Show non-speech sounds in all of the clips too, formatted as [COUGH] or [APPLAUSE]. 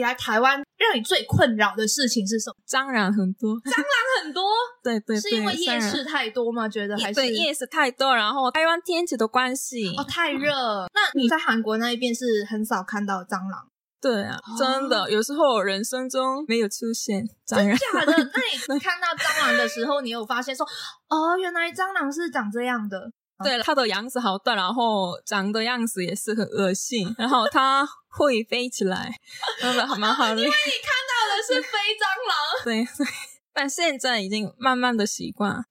你来台湾让你最困扰的事情是什么？蟑螂很多，蟑螂很多。对对，是因为夜市太多吗？觉得还是夜市太多，然后台湾天气的关系哦，太热。那你在韩国那一边是很少看到蟑螂？对啊，真的，有时候人生中没有出现，蟑螂。真的？那你 [LAUGHS] 看到蟑螂的时候，你有发现说，哦，原来蟑螂是长这样的？对，它的样子好短，然后长的样子也是很恶心，[LAUGHS] 然后它会飞起来，真的蛮好的。因为你看到的是飞蟑螂。对对，但现在已经慢慢的习惯。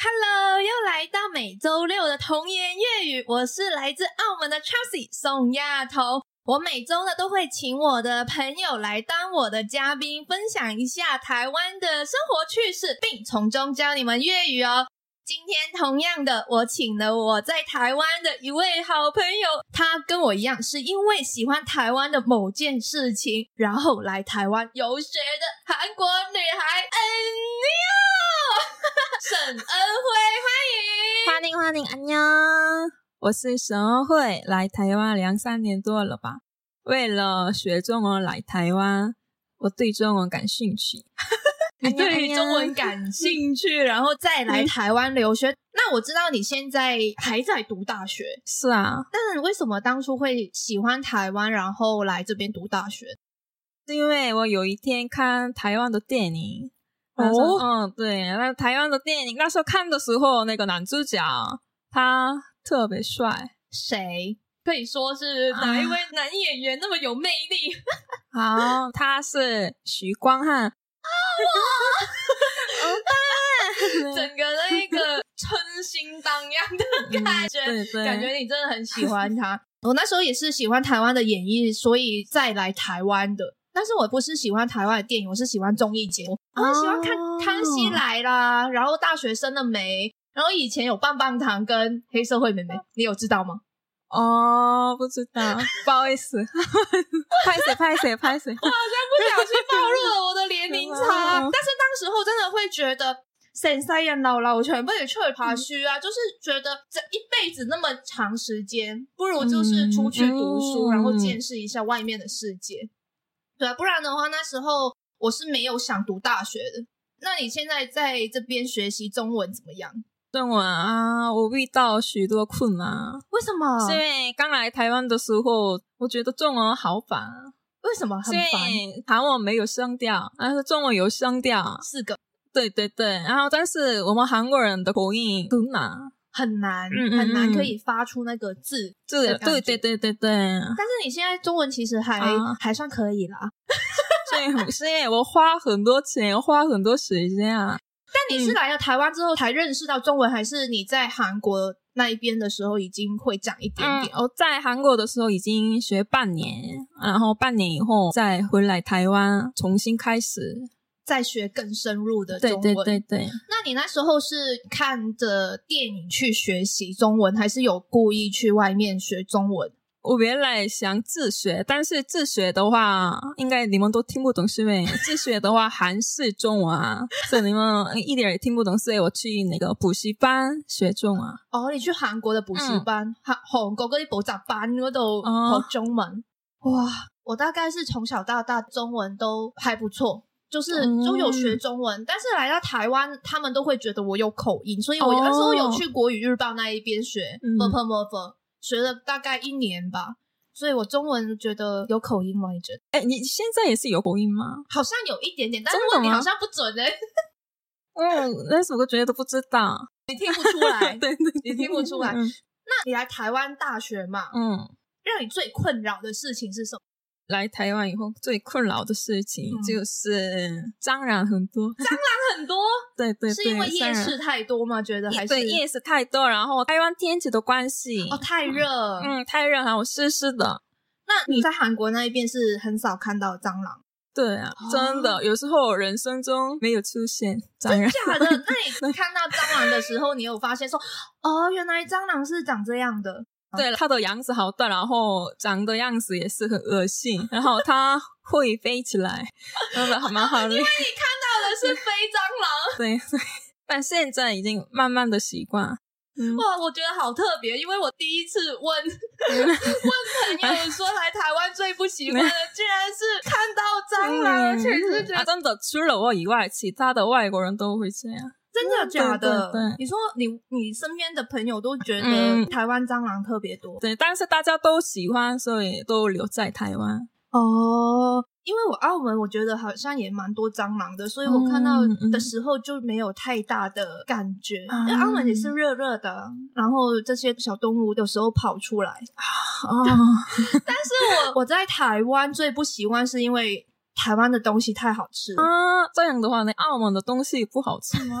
Hello，又来到每周六的童言粤语，我是来自澳门的 Chelsea 宋亚彤。我每周呢都会请我的朋友来当我的嘉宾，分享一下台湾的生活趣事，并从中教你们粤语哦。今天同样的，我请了我在台湾的一位好朋友，她跟我一样是因为喜欢台湾的某件事情，然后来台湾游学的韩国女孩恩妞，[LAUGHS] 沈恩辉，欢迎，欢迎，欢迎，안妞。我是沈文慧，来台湾两三年多了吧。为了学中文来台湾，我对中文感兴趣。[LAUGHS] 你对中文感兴趣，然后再来台湾留学。那我知道你现在还在读大学，是啊。但是为什么当初会喜欢台湾，然后来这边读大学？是因为我有一天看台湾的电影。哦，嗯，对，那台湾的电影，那时候看的时候，那个男主角他。特别帅，谁可以说是哪一位男演员那么有魅力？[LAUGHS] 好，他是徐光汉啊，我整个的一个春心荡漾的感觉，感觉你真的很喜欢他。[LAUGHS] 我那时候也是喜欢台湾的演艺，所以再来台湾的。但是我不是喜欢台湾的电影，我是喜欢综艺节目，喜欢看《康熙来啦，然后《大学生的美》，然后以前有棒棒糖跟黑社会妹妹，你有知道吗？哦，不知道，[LAUGHS] 不好意思，[LAUGHS] 拍谁拍谁拍谁，我好像不小心暴露了我的年龄差。[LAUGHS] 但是当时候真的会觉得，谁塞眼老了，我全部也去爬虚啊，就是觉得这一辈子那么长时间，不如就是出去读书，然后见识一下外面的世界。对啊，不然的话那时候我是没有想读大学的。那你现在在这边学习中文怎么样？中文啊，我遇到许多困难。为什么？是因为刚来台湾的时候，我觉得中文好烦。为什么很烦？韩文没有声调，但是中文有声调，四个。对对对。然后，但是我们韩国人的口音很难，很难，很难可以发出那个字。对对对对对对。但是你现在中文其实还还算可以啦。所 [LAUGHS] 以，是因为我花很多钱，花很多时间啊。但你是来了台湾之后才认识到中文，还是你在韩国那一边的时候已经会讲一点点？哦，在韩国的时候已经学半年，然后半年以后再回来台湾重新开始，再学更深入的中文。对对对对。那你那时候是看着电影去学习中文，还是有故意去外面学中文？我原来想自学，但是自学的话，应该你们都听不懂，是没？自学的话，韩式中文，啊，所以你们一点也听不懂，所以我去那个补习班学中文。哦，你去韩国的补习班，韩韩国嗰啲补习班嗰度学中文。哇，我大概是从小到大中文都还不错，就是都有学中文，但是来到台湾，他们都会觉得我有口音，所以我那时候有去国语日报那一边学。学了大概一年吧，所以我中文觉得有口音吗？你觉得？哎，你现在也是有口音吗？好像有一点点，但是问题好像不准哎。嗯，[LAUGHS] 那什么歌准的都不知道，你听不出来。[LAUGHS] 对对，你听不出来。那你来台湾大学嘛？嗯。让你最困扰的事情是什么？来台湾以后最困扰的事情就是蟑螂很多，蟑螂很多，[LAUGHS] 对对，是因为夜市太多吗？觉得还是夜市太多，然后台湾天气的关系哦，太热，嗯，太热，还有湿湿的。那你在韩国那一边是很少看到蟑螂，对啊，真的，有时候人生中没有出现蟑螂，假的？[LAUGHS] 那你看到蟑螂的时候，你有发现说哦，原来蟑螂是长这样的？对，它的样子好大，然后长的样子也是很恶心，[LAUGHS] 然后它会飞起来，真 [LAUGHS] 的好蛮好。因为你看到的是飞蟑螂，[LAUGHS] 对对。但现在已经慢慢的习惯。哇，我觉得好特别，因为我第一次问问朋友说来台湾最不习惯的，竟然是看到蟑螂，而且是觉得真的，除了我以外，其他的外国人都会这样。真的假的？你说你你身边的朋友都觉得台湾蟑螂特别多，对，但是大家都喜欢，所以都留在台湾哦。因为我澳门，我觉得好像也蛮多蟑螂的，所以我看到的时候就没有太大的感觉。澳门也是热热的，然后这些小动物有时候跑出来啊。[LAUGHS] [LAUGHS] 但是我我在台湾最不喜欢是因为。台湾的东西太好吃啊！这样的话呢，澳门的东西不好吃吗？[LAUGHS]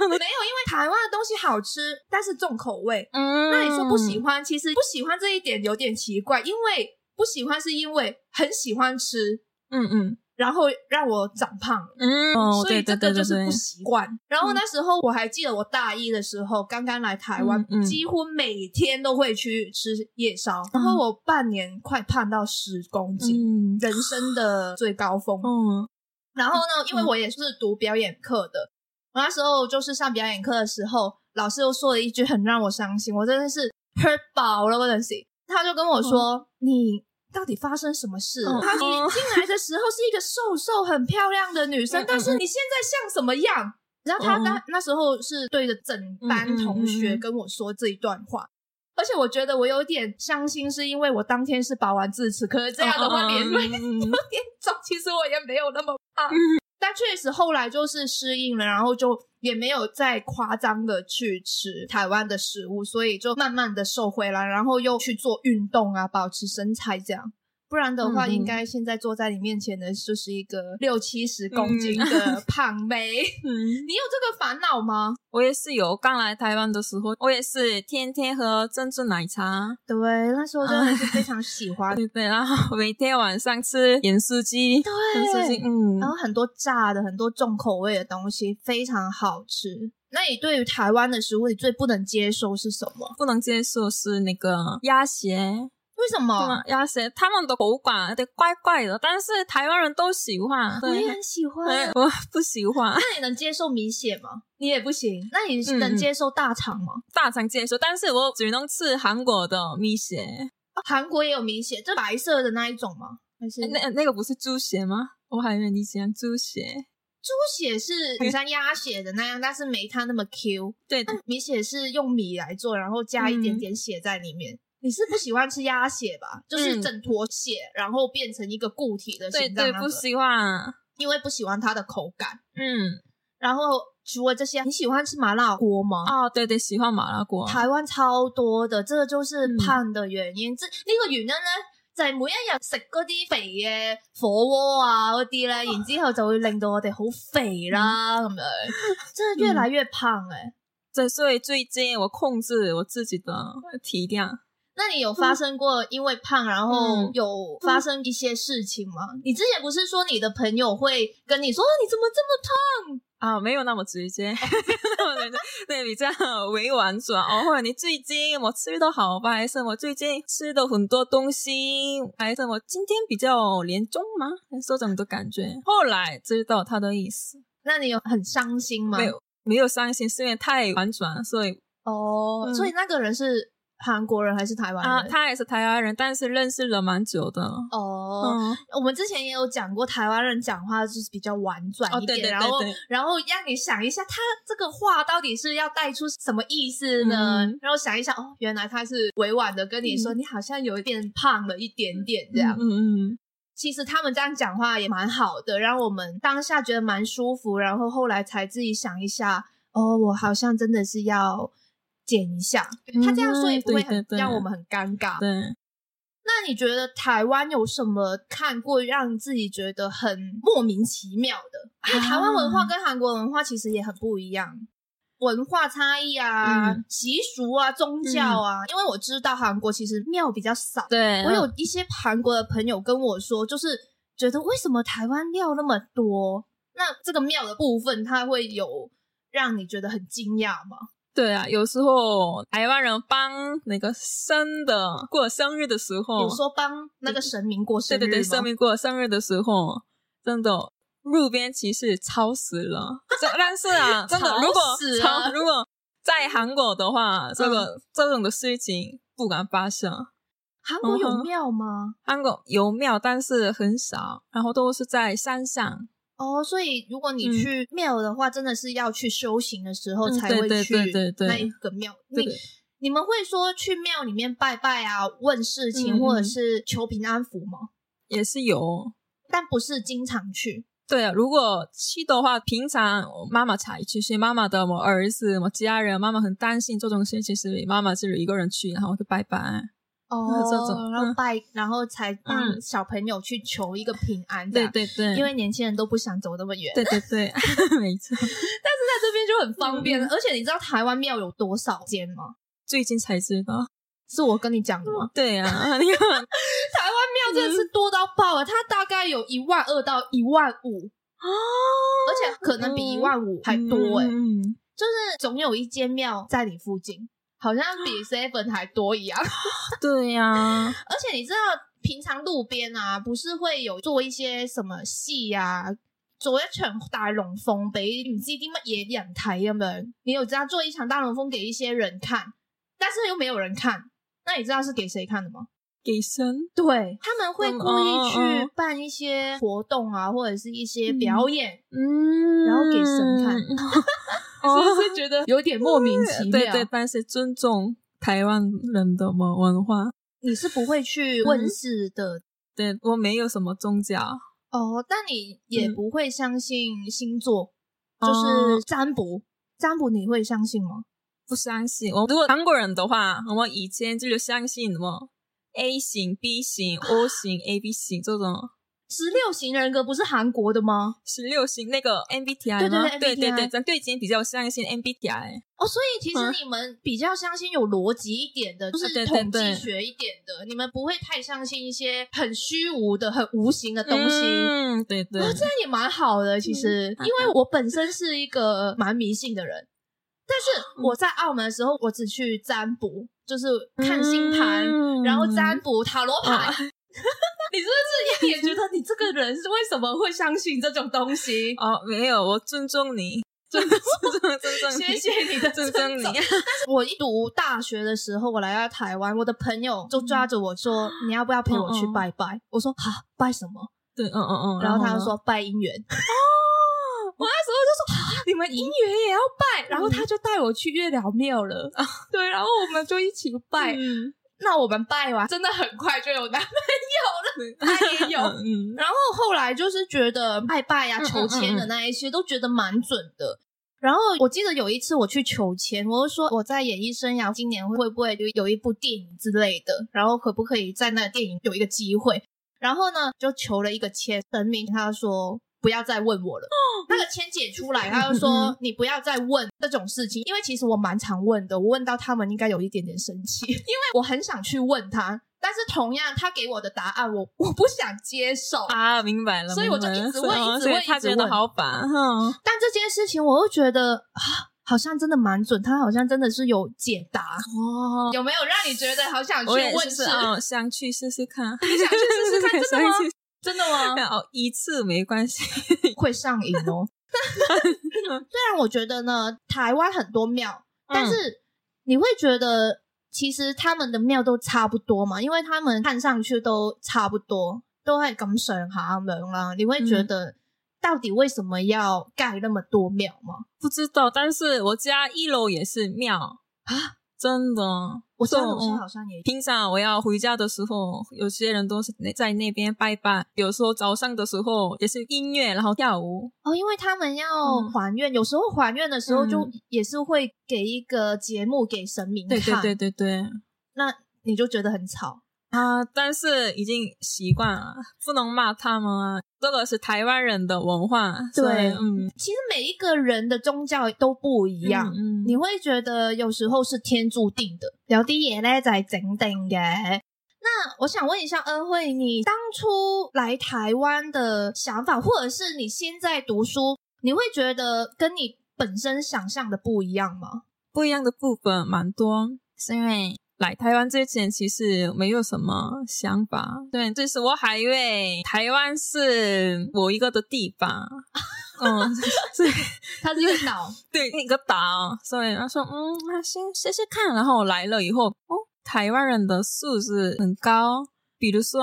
没有，因为台湾的东西好吃，但是重口味。嗯，那你说不喜欢，其实不喜欢这一点有点奇怪，因为不喜欢是因为很喜欢吃。嗯嗯。然后让我长胖，嗯，所以这个就是不习惯。然后那时候我还记得我大一的时候，刚刚来台湾，几乎每天都会去吃夜宵，然后我半年快胖到十公斤，人生的最高峰。嗯，然后呢，因为我也是读表演课的，我那时候就是上表演课的时候，老师又说了一句很让我伤心，我真的是 hurt 薄了，我担心。他就跟我说：“你。”到底发生什么事？你进来的时候是一个瘦瘦、很漂亮的女生，但是你现在像什么样？然后他那那时候是对着整班同学跟我说这一段话，而且我觉得我有点伤心，是因为我当天是拔完智齿，可是这样的话，脸会有点肿。其实我也没有那么胖。但确实后来就是适应了，然后就也没有再夸张的去吃台湾的食物，所以就慢慢的瘦回来，然后又去做运动啊，保持身材这样。不然的话，应该现在坐在你面前的就是一个六七十公斤的 [LAUGHS] 胖妹。[LAUGHS] 你有这个烦恼吗？我也是有。刚来台湾的时候，我也是天天喝珍珠奶茶。对，那时候真的是非常喜欢。[LAUGHS] 对对，然后每天晚上吃盐酥鸡，盐酥鸡，嗯，然后很多炸的，很多重口味的东西，非常好吃。那你对于台湾的食物，你最不能接受是什么？不能接受是那个鸭血。为什么鸭血他们的博物馆有点怪怪的，但是台湾人都喜欢。我也很喜欢。我不喜欢。那你能接受米血吗？你也不行。那你能接受大肠吗？大肠接受，但是我只能吃韩国的米血。韩国也有米血，就白色的那一种吗？还是那那个不是猪血吗？我还以为你喜欢猪血。猪血是像鸭血的那样，但是没它那么 Q。对米血是用米来做，然后加一点点血在里面。你是不喜欢吃鸭血吧？就是整坨血，然后变成一个固体的形状。对对，不喜欢，因为不喜欢它的口感。嗯，然后除了这些，你喜欢吃麻辣锅吗？啊，对对，喜欢麻辣锅。台湾超多的，这个就是胖的原因。这，这个原因呢，就系每一日食嗰啲肥嘅火锅啊，嗰啲咧，然之后就会令到我哋好肥啦，咁样，真系越来越胖诶。对，所以最近我控制我自己的体量。那你有发生过因为胖然后有发生一些事情吗？你之前不是说你的朋友会跟你说你怎么这么胖啊？没有那么直接，[LAUGHS] 对比较委婉转哦。或者你最近我吃的好吧？还是我最近吃的很多东西？还是我今天比较严重吗？还说这么多感觉，后来知道他的意思。那你有很伤心吗？没有，没有伤心，是因为太婉转，所以哦，所以那个人是。韩国人还是台湾人？他他也是台湾人，但是认识了蛮久的。哦，我们之前也有讲过，台湾人讲话就是比较婉转一点，然后然后让你想一下，他这个话到底是要带出什么意思呢？然后想一下，哦，原来他是委婉的跟你说，你好像有一点胖了一点点这样。嗯嗯，其实他们这样讲话也蛮好的，让我们当下觉得蛮舒服，然后后来才自己想一下，哦，我好像真的是要。剪一下，他这样说也不会很让我们很尴尬。对，那你觉得台湾有什么看过让自己觉得很莫名其妙的？因为台湾文化跟韩国文化其实也很不一样，文化差异啊、习俗啊、宗教啊。因为我知道韩国其实庙比较少，对。我有一些韩国的朋友跟我说，就是觉得为什么台湾庙那么多？那这个庙的部分，它会有让你觉得很惊讶吗？对啊，有时候台湾人帮那个生的过生日的时候，有说帮那个神明过生日对对对，神明过生日的时候，真的路边其实超时了。这但是啊，[LAUGHS] 真的如果超如果在韩国的话，这个这种的事情不敢发生。韩国有庙吗？韩国有庙，但是很少，然后都是在山上。哦，所以如果你去庙的话，真的是要去修行的时候才会去那一个庙。你你们会说去庙里面拜拜啊，问事情或者是求平安符吗？也是有，但不是经常去。对啊，如果去的话，平常妈妈才去，所以妈妈的我儿子、我家人，妈妈很担心这种事情，所以妈妈自己一个人去，然后就拜拜。哦，然后拜，然后才让小朋友去求一个平安，对对对，因为年轻人都不想走那么远，对对对，[LAUGHS] 没错。但是在这边就很方便而且你知道台湾庙有多少间吗？最近才知道，是我跟你讲的吗？[LAUGHS] 对啊，[LAUGHS] 台湾庙真的是多到爆了，它大概有一万二到一万五啊，而且可能比一万五还多哎，嗯，就是总有一间庙在你附近。好像比 seven 还多一样，[LAUGHS] 对呀。[LAUGHS] 而且你知道，平常路边啊，不是会有做一些什么戏呀，做一场大龙凤，你唔知啲乜嘢人睇咁样。你有知道做一场大龙凤给一些人看，但是又没有人看，那你知道是给谁看的吗？给神。对他们会故意去办一些活动啊，或者是一些表演，嗯，然后给神看。[LAUGHS] 只是觉得有点莫名其妙，对对，但是尊重台湾人的文化，你是不会去问世的，对我没有什么宗教哦，但你也不会相信星座，就是占卜，占卜你会相信吗？不相信。我如果韩国人的话，我们以前就是相信什么 A 型、B 型、O 型、AB 型这种。十六型人格不是韩国的吗？十六型那个 MBTI 吗？对对对，咱对今天比较相信 MBTI 哦。所以其实你们比较相信有逻辑一点的，就是统计学一点的，你们不会太相信一些很虚无的、很无形的东西。嗯，对对，这样也蛮好的。其实，因为我本身是一个蛮迷信的人，但是我在澳门的时候，我只去占卜，就是看星盘，然后占卜塔罗牌。[LAUGHS] 你是不是也觉得你这个人是为什么会相信这种东西？[LAUGHS] 哦，没有，我尊重你，尊重、尊重、谢谢你的尊重你。但 [LAUGHS] 是我一读大学的时候，我来到台湾，我的朋友就抓着我说：“你要不要陪我去拜拜？”我说：“好，拜什么？”对，嗯嗯嗯。然后他就说：“拜姻缘。”哦，我那时候就说：“啊，你们姻缘也要拜？”然后他就带我去月亮庙了。对，然后我们就一起拜。那我们拜完，真的很快就有男朋友了，[LAUGHS] 他也有。[LAUGHS] 然后后来就是觉得拜拜呀、求签的那一些，都觉得蛮准的。然后我记得有一次我去求签，我就说我在演艺生涯今年会不会就有一部电影之类的，然后可不可以在那电影有一个机会？然后呢，就求了一个签，神明他说。不要再问我了。那个千姐出来，她就说：“你不要再问这种事情，因为其实我蛮常问的，我问到他们应该有一点点生气。[LAUGHS] 因为我很想去问他，但是同样，他给我的答案，我 [LAUGHS] 我不想接受啊，明白了。所以我就一直问，一直问，一直问，他好烦。但这件事情，我又觉得啊，好像真的蛮准，他好像真的是有解答。哦。有没有让你觉得好想去问？是哦，想去试试看。你想去试试看，真的吗？[LAUGHS] 真的吗？[LAUGHS] 哦，一次没关系，[LAUGHS] 会上瘾哦。[LAUGHS] 虽然我觉得呢，台湾很多庙，但是你会觉得其实他们的庙都差不多嘛，因为他们看上去都差不多，都会感神下门啦。你会觉得到底为什么要盖那么多庙吗？不知道，但是我家一楼也是庙啊。真的，我这种好像也平常。我要回家的时候，有些人都是在那边拜拜。有时候早上的时候也是音乐，然后跳舞。哦，因为他们要还愿，有时候还愿的时候就也是会给一个节目给神明看。对对对对对，那你就觉得很吵。啊！但是已经习惯了，不能骂他们啊。这个是台湾人的文化。对，嗯，其实每一个人的宗教都不一样。你会觉得有时候是天注定的。有啲嘢咧在整定嘅。那我想问一下恩惠，你当初来台湾的想法，或者是你现在读书，你会觉得跟你本身想象的不一样吗？不一样的部分蛮多，是因为。来台湾之前其实没有什么想法，对，就是我还以为台湾是我一个的地方，嗯，[LAUGHS] 所以它是一个岛，对，一个岛，所以他说，嗯，那先试试看，然后来了以后，哦，台湾人的素质很高，比如说，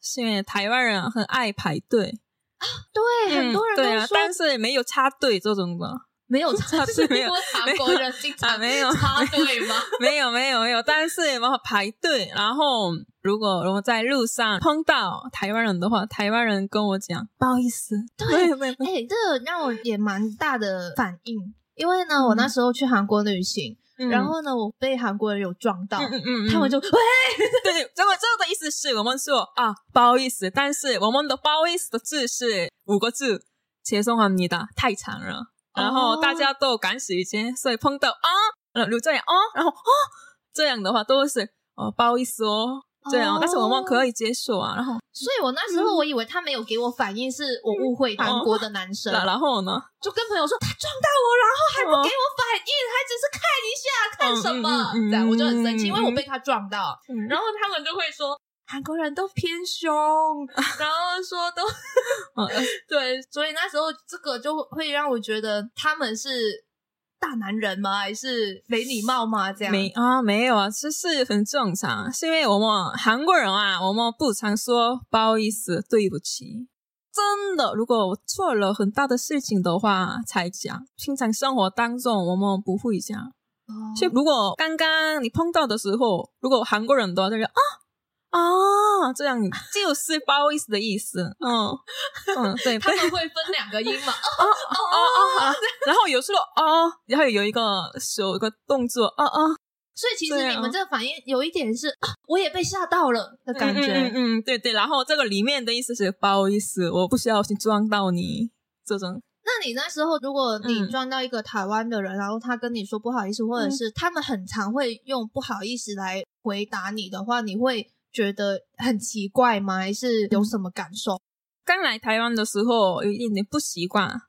是因为台湾人很爱排队啊，对，很多人都说，但是也没有插队这种的。没有[LAUGHS] 插队没有因为韩国人经啊常没有插队吗？[LAUGHS] 没有没有没有，但是有没有排队？然后如果如果在路上碰到台湾人的话，台湾人跟我讲不好意思，对对对，哎、这个让我也蛮大的反应，因为呢，我那时候去韩国旅行，嗯然后呢，我被韩国人有撞到，嗯嗯嗯，他们就喂，对对，这个这个的意思是我们说啊不好意思，但是我们的不好意思的字是五个字，죄송합니다太长了， 然后大家都赶时间，所以碰到啊，然后这样啊，然后啊，这样的话都是哦不好意思哦，这样，但是我们可以接受啊。然后，所以我那时候我以为他没有给我反应，是我误会韩国的男生。那然后呢，就跟朋友说他撞到我，然后还不给我反应，还只是看一下，看什么？这样我就很生气，因为我被他撞到。然后他们就会说韩国人都偏凶，[LAUGHS] 然后说都。[LAUGHS] 对，所以那时候这个就会让我觉得他们是大男人吗？还是没礼貌吗？这样没啊，没有啊，这是很正常。是因为我们韩国人啊，我们不常说“不好意思”“对不起”，真的，如果我做了很大的事情的话才讲。平常生活当中我们不会讲。所以如果刚刚你碰到的时候，如果韩国人的话，他就啊。啊，这样就是不好意思的意思。嗯嗯，[LAUGHS] 对，他们会分两个音嘛？[LAUGHS] 哦哦哦，然后有时候哦，然后有一个有一个动作哦哦。所以其实你们这个反应有一点是，我也被吓到了的感觉。嗯嗯，对对。然后这个里面的意思是不好意思，我不需要去撞到你这种。那你那时候，如果你撞到一个台湾的人，然后他跟你说不好意思，或者是他们很常会用不好意思来回答你的话，你会？觉得很奇怪吗？还是有什么感受？刚来台湾的时候有一点点不习惯，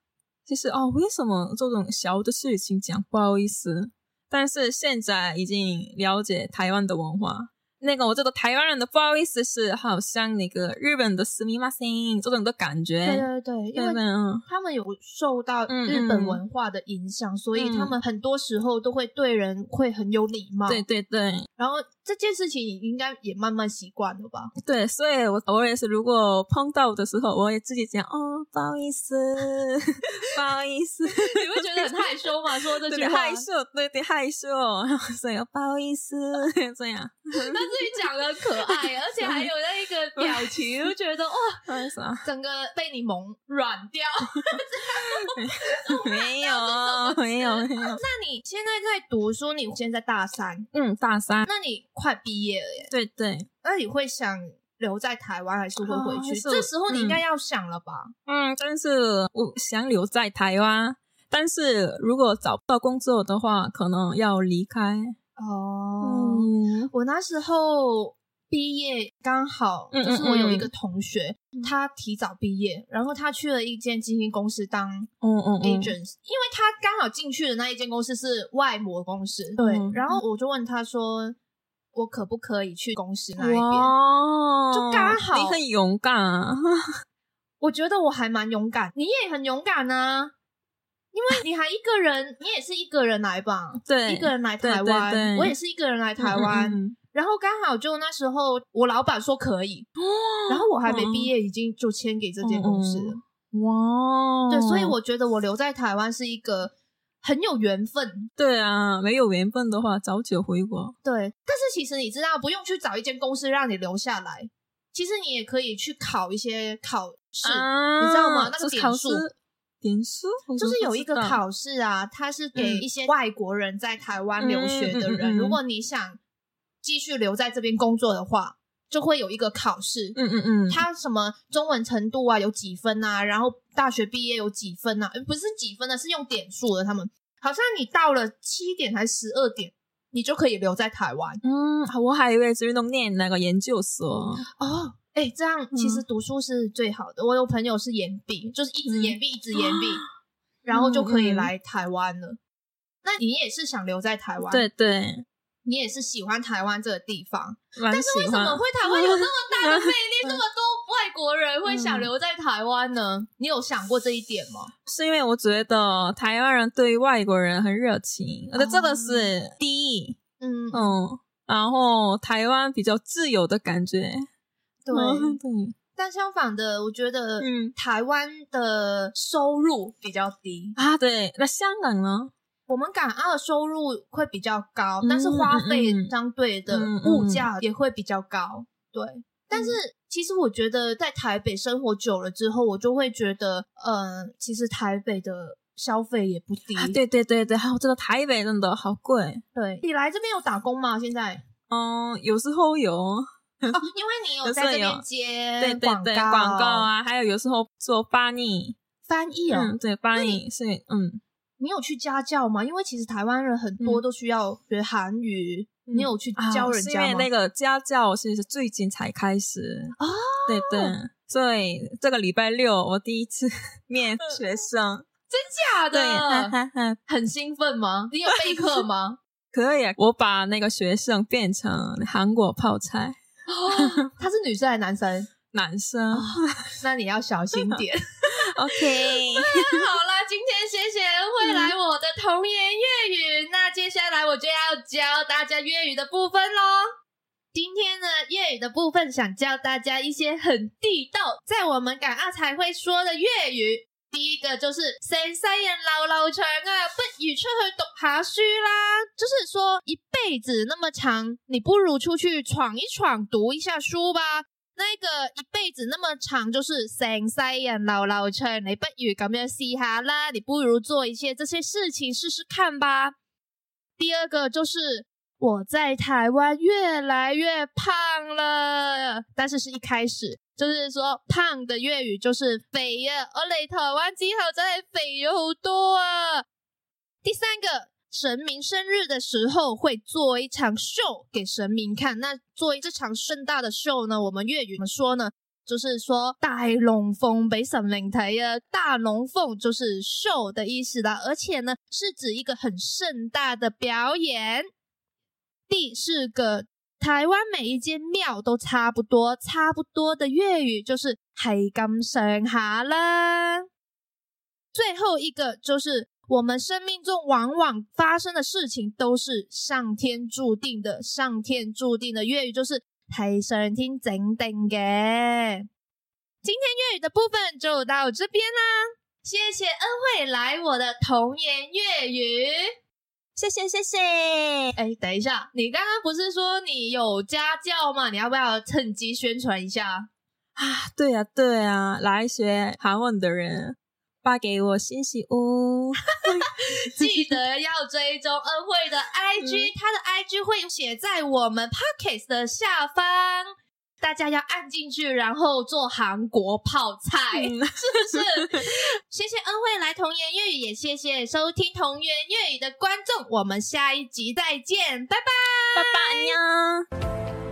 就是哦，为什么这种小的事情讲不好意思？但是现在已经了解台湾的文化。那个我这个台湾人的不好意思是好像那个日本的すみません这种的感觉。对对对，因为对对嗯他们有受到嗯日本嗯文化的影响，所以嗯他们很多时候都会对人会很有礼貌。对对对然后 这件事情你应该也慢慢习惯了吧？对，所以我偶尔是如果碰到的时候，我也自己讲哦，不好意思，[LAUGHS] 不好意思，[LAUGHS] 你会觉得很害羞吗？说这句话，害羞，对，有点害羞，然后说“哦，不好意思”，这样，[LAUGHS] 但是你讲的可爱，而且还有那一个表情，就觉得哇，不好意思啊，整个被你萌软掉，没有，没有，没有。那你现在在读书？你现在大三？嗯，大三。那你。快毕业了耶！对对，那你会想留在台湾，还是会回去？这时候你应该要想了吧？嗯，但是我想留在台湾，但是如果找不到工作的话，可能要离开。哦，我那时候毕业刚好，就是我有一个同学，他提早毕业，然后他去了一间经纪公司当嗯嗯 agent，因为他刚好进去的那一间公司是外模公司，对。然后我就问他说。我可不可以去公司那一边？就刚好，你很勇敢。啊，[LAUGHS] 我觉得我还蛮勇敢，你也很勇敢呢。因为你还一个人，你也是一个人来吧？[LAUGHS] 对，一个人来台湾，我也是一个人来台湾。然后刚好就那时候，我老板说可以。然后我还没毕业，已经就签给这间公司了。哇。对，所以我觉得我留在台湾是一个。很有缘分，对啊，没有缘分的话，早就回国。对，但是其实你知道，不用去找一间公司让你留下来，其实你也可以去考一些考试，你知道吗？那个点数，点数就是有一个考试啊，它是给一些外国人在台湾留学的人，如果你想继续留在这边工作的话。就会有一个考试，嗯嗯嗯，他什么中文程度啊，有几分啊，然后大学毕业有几分啊，不是几分的，是用点数的。他们好像你到了七点还是十二点，你就可以留在台湾。嗯，我还以为是运动念那个研究所哦。哎，这样其实读书是最好的。我有朋友是延毕，就是一直延毕，一直延毕，然后就可以来台湾了。那你也是想留在台湾？对对。你也是喜欢台湾这个地方，但是为什么会台湾有这么大的 [LAUGHS] 魅力，这么多外国人会想留在台湾呢？你有想过这一点吗？是因为我觉得台湾人对外国人很热情，而且这个是第一，嗯嗯，然后台湾比较自由的感觉，对对。但相反的，我觉得嗯，台湾的收入比较低啊，对。那香港呢？我们港澳收入会比较高，但是花费相对的物价也会比较高。对，但是其实我觉得在台北生活久了之后，我就会觉得，嗯，其实台北的消费也不低。对对对对，这个台北真的好贵。对，你来这边有打工吗？现在？嗯，有时候有哦，因为你有在这边接对告，广告啊，还有有时候做翻译，翻译哦，对，翻译是嗯。你有去家教吗？因为其实台湾人很多都需要学韩语，你有去教人家吗？因为那个家教是最近才开始啊。对对，所以这个礼拜六我第一次 [LAUGHS] 面 [LAUGHS] 学生，真假的？很兴奋吗？你有备课吗？[LAUGHS] 可以啊，我把那个学生变成韩国泡菜。他是女生还是男生？男生，那你要小心点。OK，[LAUGHS] 好了，今天谢恩惠来我的童言粤语，那接下来我就要教大家粤语的部分喽。今天呢，粤语的部分想教大家一些很地道，在我们港澳才会说的粤语。第一个就是成世人老老长啊，不如出去读下书啦，就是说一辈子那么长，你不如出去闯一闯，读一下书吧。那个一辈子那么长，就是成世人老老成，你不如咁样试下啦，你不如做一些这些事情试试看吧。第二个就是我在台湾越来越胖了，但是是一开始就是说胖的粤语就是肥呀，而内台湾之后再肥好多。啊。第三个。神明生日的时候会做一场秀给神明看，那做这场盛大的秀呢？我们粤语怎么说呢？就是说大龙凤北神灵台耶，大龙凤就是秀的意思啦，而且呢是指一个很盛大的表演。第四个，台湾每一间庙都差不多，差不多的粤语就是海港上下啦。最后一个就是。我们生命中往往发生的事情都是上天注定的，上天注定的粤语就是“黑上天整定嘅”。今天粤语的部分就到这边啦，谢谢恩惠来我的童年粤语，谢谢谢谢。哎，等一下，你刚刚不是说你有家教吗？你要不要趁机宣传一下啊？对啊，对啊，来学韩文的人。发给我信息哦，[LAUGHS] 记得要追踪恩惠的 IG，他的 IG 会写在我们 pockets 的下方，大家要按进去，然后做韩国泡菜，是不是？[LAUGHS] 谢谢恩惠来同源粤语，也谢谢收听同源粤语的观众，我们下一集再见，拜拜，拜拜，